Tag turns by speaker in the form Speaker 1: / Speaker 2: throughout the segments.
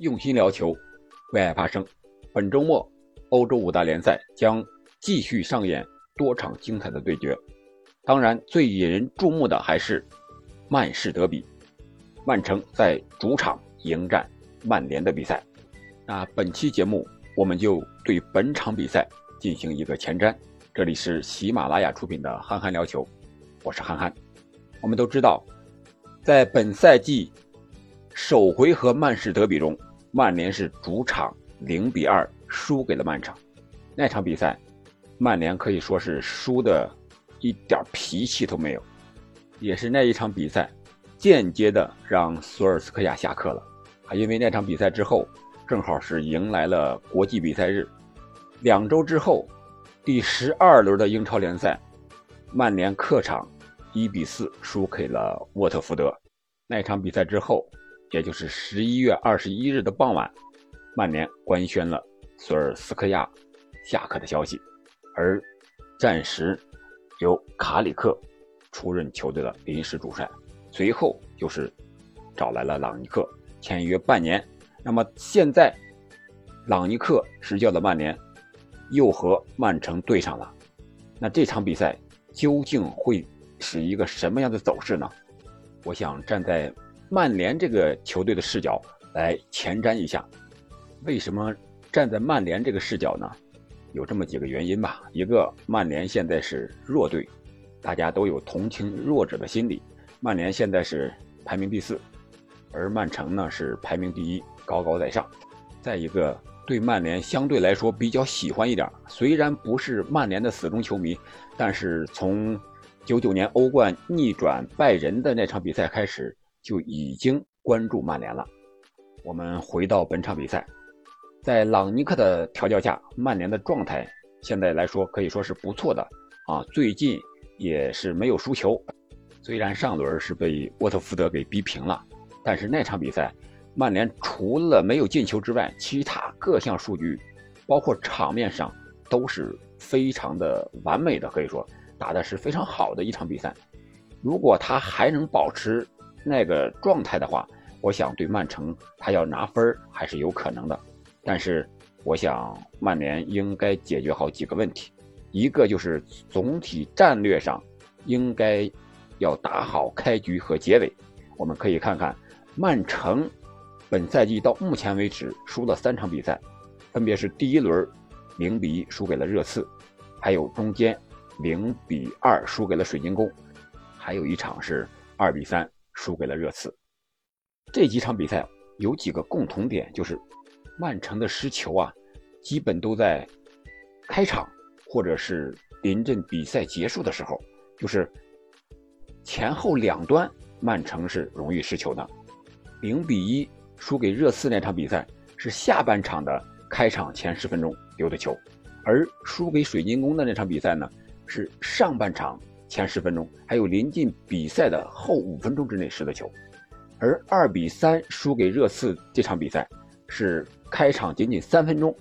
Speaker 1: 用心聊球，为爱发声。本周末，欧洲五大联赛将继续上演多场精彩的对决。当然，最引人注目的还是曼市德比，曼城在主场迎战曼联的比赛。那本期节目，我们就对本场比赛进行一个前瞻。这里是喜马拉雅出品的《憨憨聊球》，我是憨憨。我们都知道，在本赛季首回合曼市德比中。曼联是主场零比二输给了曼城，那场比赛，曼联可以说是输的，一点脾气都没有，也是那一场比赛，间接的让索尔斯克亚下课了，还因为那场比赛之后，正好是迎来了国际比赛日，两周之后，第十二轮的英超联赛，曼联客场一比四输给了沃特福德，那场比赛之后。也就是十一月二十一日的傍晚，曼联官宣了索尔斯克亚下课的消息，而暂时由卡里克出任球队的临时主帅。随后就是找来了朗尼克签约半年。那么现在朗尼克执教的曼联又和曼城对上了，那这场比赛究竟会是一个什么样的走势呢？我想站在。曼联这个球队的视角来前瞻一下，为什么站在曼联这个视角呢？有这么几个原因吧。一个，曼联现在是弱队，大家都有同情弱者的心理。曼联现在是排名第四，而曼城呢是排名第一，高高在上。再一个，对曼联相对来说比较喜欢一点，虽然不是曼联的死忠球迷，但是从九九年欧冠逆转拜仁的那场比赛开始。就已经关注曼联了。我们回到本场比赛，在朗尼克的调教下，曼联的状态现在来说可以说是不错的啊。最近也是没有输球，虽然上轮是被沃特福德给逼平了，但是那场比赛，曼联除了没有进球之外，其他各项数据，包括场面上都是非常的完美的，可以说打的是非常好的一场比赛。如果他还能保持，那个状态的话，我想对曼城他要拿分还是有可能的，但是我想曼联应该解决好几个问题，一个就是总体战略上应该要打好开局和结尾。我们可以看看曼城本赛季到目前为止输了三场比赛，分别是第一轮零比一输给了热刺，还有中间零比二输给了水晶宫，还有一场是二比三。输给了热刺，这几场比赛有几个共同点，就是曼城的失球啊，基本都在开场或者是临阵比赛结束的时候，就是前后两端曼城是容易失球的。零比一输给热刺那场比赛是下半场的开场前十分钟丢的球，而输给水晶宫的那场比赛呢，是上半场。前十分钟，还有临近比赛的后五分钟之内失的球，而二比三输给热刺这场比赛，是开场仅仅三分钟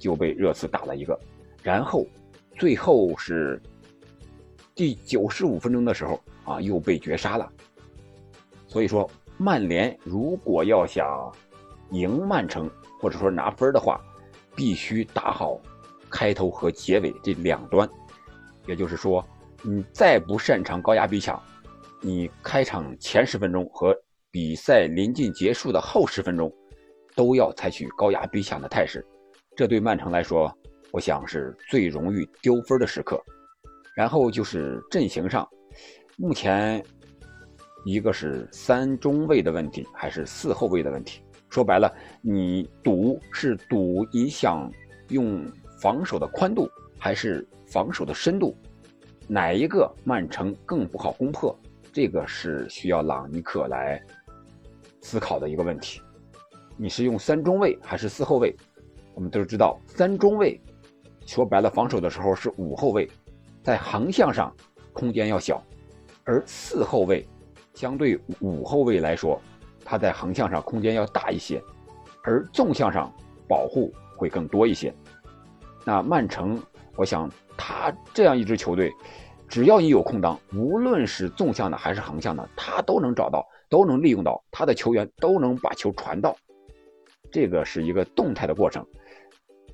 Speaker 1: 就被热刺打了一个，然后最后是第九十五分钟的时候啊又被绝杀了。所以说，曼联如果要想赢曼城或者说拿分的话，必须打好开头和结尾这两端，也就是说。你再不擅长高压逼抢，你开场前十分钟和比赛临近结束的后十分钟，都要采取高压逼抢的态势。这对曼城来说，我想是最容易丢分的时刻。然后就是阵型上，目前一个是三中卫的问题，还是四后卫的问题。说白了，你赌是赌你想用防守的宽度，还是防守的深度？哪一个曼城更不好攻破？这个是需要朗尼克来思考的一个问题。你是用三中卫还是四后卫？我们都知道，三中卫说白了防守的时候是五后卫，在横向上空间要小，而四后卫相对五后卫来说，它在横向上空间要大一些，而纵向上保护会更多一些。那曼城，我想。他这样一支球队，只要你有空当，无论是纵向的还是横向的，他都能找到，都能利用到，他的球员都能把球传到。这个是一个动态的过程。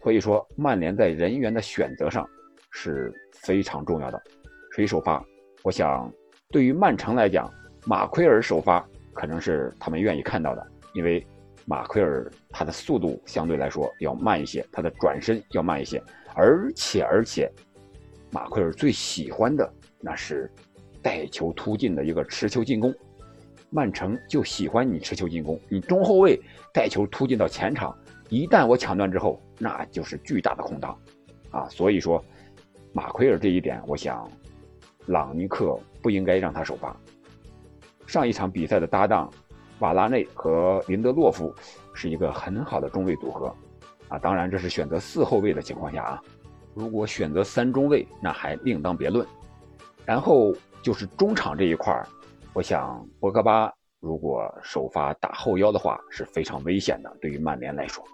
Speaker 1: 所以说，曼联在人员的选择上是非常重要的。谁首发？我想，对于曼城来讲，马奎尔首发可能是他们愿意看到的，因为马奎尔他的速度相对来说要慢一些，他的转身要慢一些，而且而且，马奎尔最喜欢的那是带球突进的一个持球进攻。曼城就喜欢你持球进攻，你中后卫带球突进到前场，一旦我抢断之后，那就是巨大的空档，啊，所以说，马奎尔这一点，我想，朗尼克不应该让他首发。上一场比赛的搭档瓦拉内和林德洛夫是一个很好的中卫组合，啊，当然这是选择四后卫的情况下啊，如果选择三中卫，那还另当别论。然后就是中场这一块儿。我想，博格巴如果首发打后腰的话是非常危险的。对于曼联来说，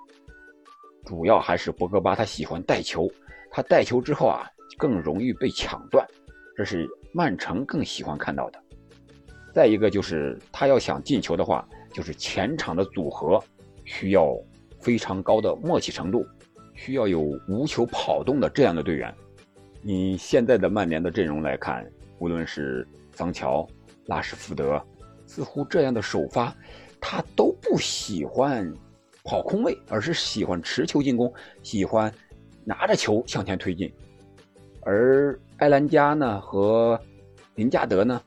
Speaker 1: 主要还是博格巴他喜欢带球，他带球之后啊更容易被抢断，这是曼城更喜欢看到的。再一个就是他要想进球的话，就是前场的组合需要非常高的默契程度，需要有无球跑动的这样的队员。你现在的曼联的阵容来看，无论是桑乔。拉什福德似乎这样的首发，他都不喜欢跑空位，而是喜欢持球进攻，喜欢拿着球向前推进。而埃兰加呢和林加德呢，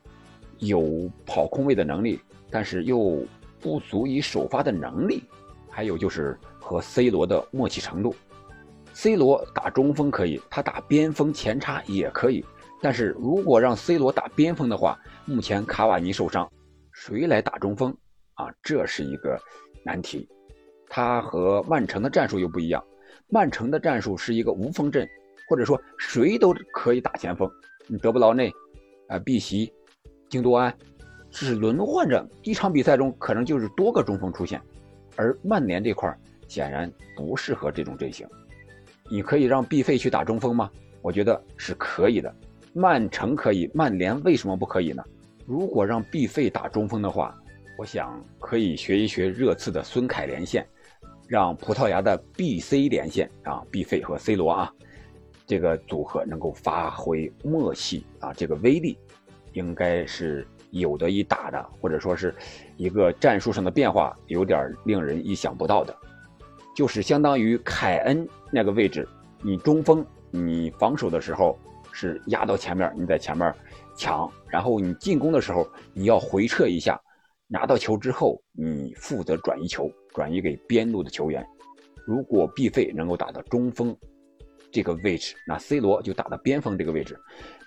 Speaker 1: 有跑空位的能力，但是又不足以首发的能力。还有就是和 C 罗的默契程度，C 罗打中锋可以，他打边锋前插也可以。但是如果让 C 罗打边锋的话，目前卡瓦尼受伤，谁来打中锋啊？这是一个难题。他和曼城的战术又不一样，曼城的战术是一个无锋阵，或者说谁都可以打前锋。你德布劳内、啊碧玺、京多安，是轮换着一场比赛中可能就是多个中锋出现，而曼联这块显然不适合这种阵型。你可以让毕费去打中锋吗？我觉得是可以的。曼城可以，曼联为什么不可以呢？如果让毕费打中锋的话，我想可以学一学热刺的孙凯连线，让葡萄牙的 B、C 连线啊，毕费和 C 罗啊，这个组合能够发挥默契啊，这个威力应该是有的一打的，或者说是一个战术上的变化，有点令人意想不到的，就是相当于凯恩那个位置，你中锋你防守的时候。是压到前面，你在前面抢，然后你进攻的时候你要回撤一下，拿到球之后你负责转移球，转移给边路的球员。如果毕费能够打到中锋这个位置，那 C 罗就打到边锋这个位置。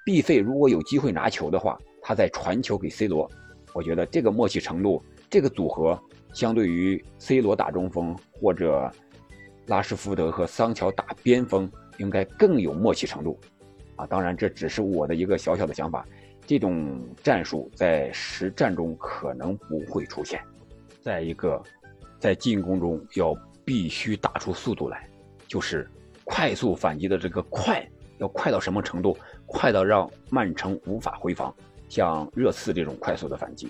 Speaker 1: 毕费如果有机会拿球的话，他在传球给 C 罗，我觉得这个默契程度，这个组合相对于 C 罗打中锋或者拉什福德和桑乔打边锋，应该更有默契程度。啊，当然这只是我的一个小小的想法，这种战术在实战中可能不会出现。再一个，在进攻中要必须打出速度来，就是快速反击的这个快，要快到什么程度？快到让曼城无法回防，像热刺这种快速的反击，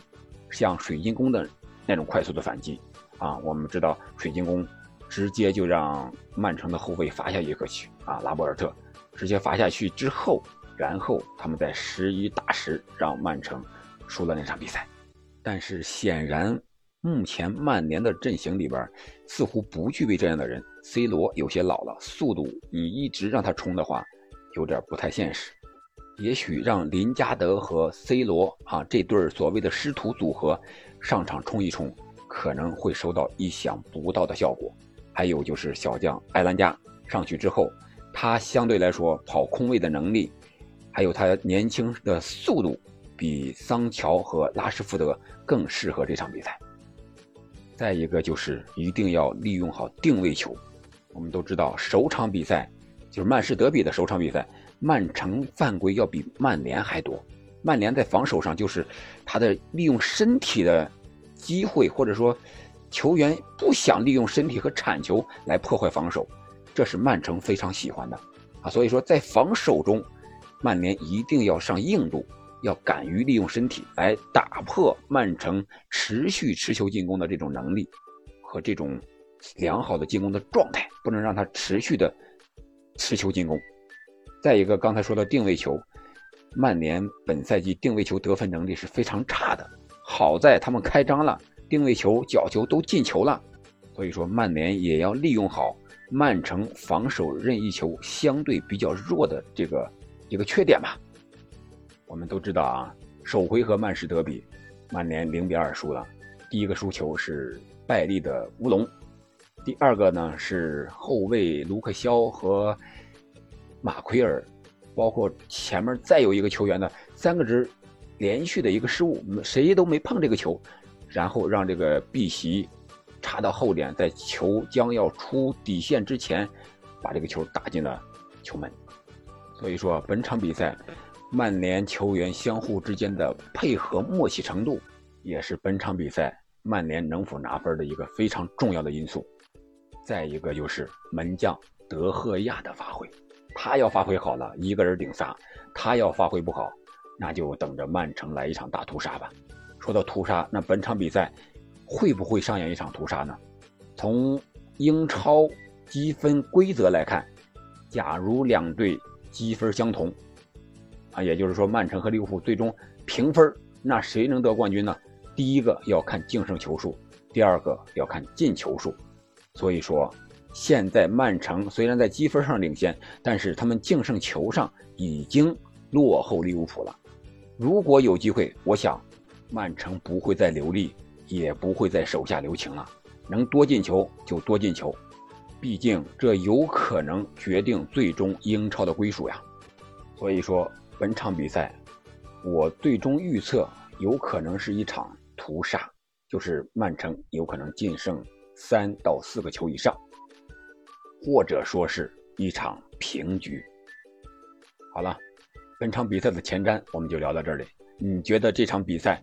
Speaker 1: 像水晶宫的那种快速的反击。啊，我们知道水晶宫直接就让曼城的后卫罚下一个去啊，拉波尔特。直接罚下去之后，然后他们在十一打十，让曼城输了那场比赛。但是显然，目前曼联的阵型里边似乎不具备这样的人。C 罗有些老了，速度你一直让他冲的话，有点不太现实。也许让林加德和 C 罗啊这对所谓的师徒组合上场冲一冲，可能会收到意想不到的效果。还有就是小将埃兰加上去之后。他相对来说跑空位的能力，还有他年轻的速度，比桑乔和拉什福德更适合这场比赛。再一个就是一定要利用好定位球。我们都知道，首场比赛就是曼市德比的首场比赛，曼城犯规要比曼联还多。曼联在防守上就是他的利用身体的机会，或者说球员不想利用身体和铲球来破坏防守。这是曼城非常喜欢的，啊，所以说在防守中，曼联一定要上硬度，要敢于利用身体来打破曼城持续持球进攻的这种能力和这种良好的进攻的状态，不能让他持续的持球进攻。再一个，刚才说的定位球，曼联本赛季定位球得分能力是非常差的。好在他们开张了，定位球、角球都进球了，所以说曼联也要利用好曼城防守任意球相对比较弱的这个一个缺点吧。我们都知道啊，首回合曼市德比，曼联零比二输了。第一个输球是拜利的乌龙，第二个呢是后卫卢克肖和马奎尔，包括前面再有一个球员的三个只连续的一个失误，谁都没碰这个球，然后让这个碧玺插到后点，在球将要出底线之前，把这个球打进了球门。所以说本场比赛，曼联球员相互之间的配合默契程度，也是本场比赛曼联能否拿分的一个非常重要的因素。再一个就是门将德赫亚的发挥，他要发挥好了，一个人顶仨；他要发挥不好。那就等着曼城来一场大屠杀吧。说到屠杀，那本场比赛会不会上演一场屠杀呢？从英超积分规则来看，假如两队积分相同，啊，也就是说曼城和利物浦最终平分，那谁能得冠军呢？第一个要看净胜球数，第二个要看进球数。所以说，现在曼城虽然在积分上领先，但是他们净胜球上已经落后利物浦了。如果有机会，我想，曼城不会再留力，也不会再手下留情了。能多进球就多进球，毕竟这有可能决定最终英超的归属呀。所以说，本场比赛，我最终预测有可能是一场屠杀，就是曼城有可能净胜三到四个球以上，或者说是一场平局。好了。本场比赛的前瞻我们就聊到这里。你觉得这场比赛，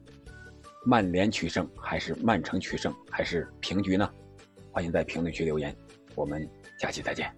Speaker 1: 曼联取胜还是曼城取胜还是平局呢？欢迎在评论区留言。我们下期再见。